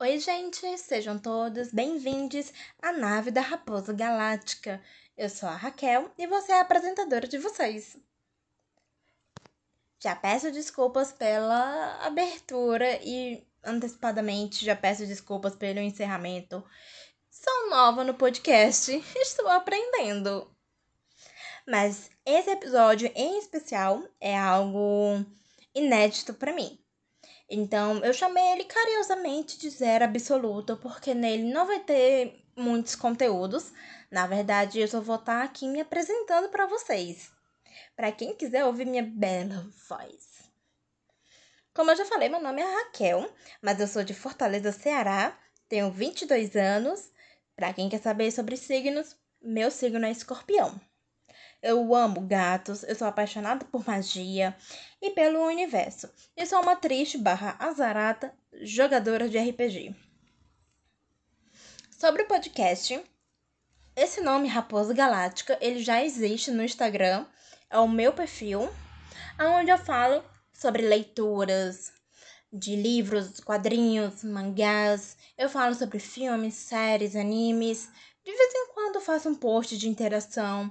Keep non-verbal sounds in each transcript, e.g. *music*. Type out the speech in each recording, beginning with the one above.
Oi, gente, sejam todos bem-vindos à nave da Raposa Galáctica. Eu sou a Raquel e você é a apresentadora de vocês. Já peço desculpas pela abertura e antecipadamente já peço desculpas pelo encerramento. Sou nova no podcast, *laughs* estou aprendendo. Mas esse episódio em especial é algo inédito para mim. Então, eu chamei ele carinhosamente de Zero Absoluto, porque nele não vai ter muitos conteúdos. Na verdade, eu só vou estar aqui me apresentando para vocês. Para quem quiser ouvir minha bela voz. Como eu já falei, meu nome é Raquel, mas eu sou de Fortaleza, Ceará. Tenho 22 anos. Para quem quer saber sobre signos, meu signo é escorpião. Eu amo gatos, eu sou apaixonada por magia e pelo universo. Eu sou uma triste barra azarata jogadora de RPG. Sobre o podcast, esse nome Raposa Galáctica, ele já existe no Instagram, é o meu perfil, onde eu falo sobre leituras de livros, quadrinhos, mangás. Eu falo sobre filmes, séries, animes. De vez em quando faço um post de interação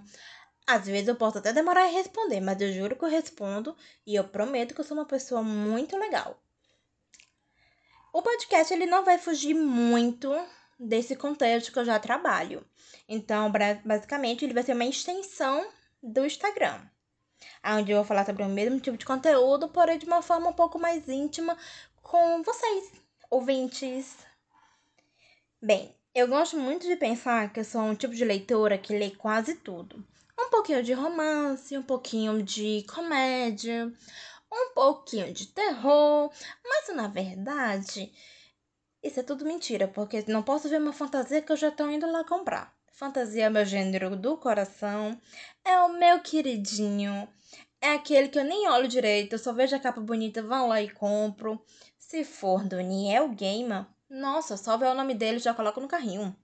às vezes eu posso até demorar a responder, mas eu juro que eu respondo e eu prometo que eu sou uma pessoa muito legal. O podcast ele não vai fugir muito desse contexto que eu já trabalho. Então, basicamente, ele vai ser uma extensão do Instagram, onde eu vou falar sobre o mesmo tipo de conteúdo, porém de uma forma um pouco mais íntima com vocês, ouvintes. Bem, eu gosto muito de pensar que eu sou um tipo de leitora que lê quase tudo um pouquinho de romance, um pouquinho de comédia, um pouquinho de terror, mas na verdade, isso é tudo mentira, porque não posso ver uma fantasia que eu já estou indo lá comprar. Fantasia é meu gênero do coração, é o meu queridinho, é aquele que eu nem olho direito, eu só vejo a capa bonita, vou lá e compro. Se for do Niel Gamer, nossa, só ver o nome dele já coloco no carrinho.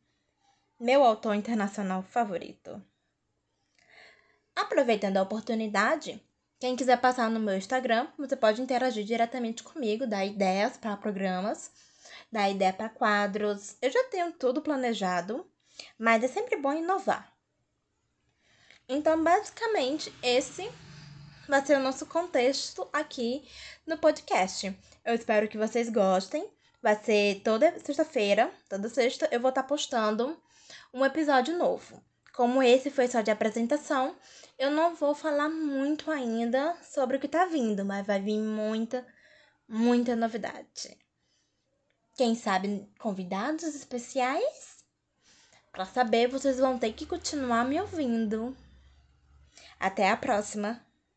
Meu autor internacional favorito. Aproveitando a oportunidade, quem quiser passar no meu Instagram, você pode interagir diretamente comigo, dar ideias para programas, dar ideia para quadros. Eu já tenho tudo planejado, mas é sempre bom inovar. Então, basicamente, esse vai ser o nosso contexto aqui no podcast. Eu espero que vocês gostem. Vai ser toda sexta-feira, toda sexta, eu vou estar postando um episódio novo. Como esse foi só de apresentação, eu não vou falar muito ainda sobre o que tá vindo, mas vai vir muita, muita novidade. Quem sabe convidados especiais? Para saber, vocês vão ter que continuar me ouvindo. Até a próxima!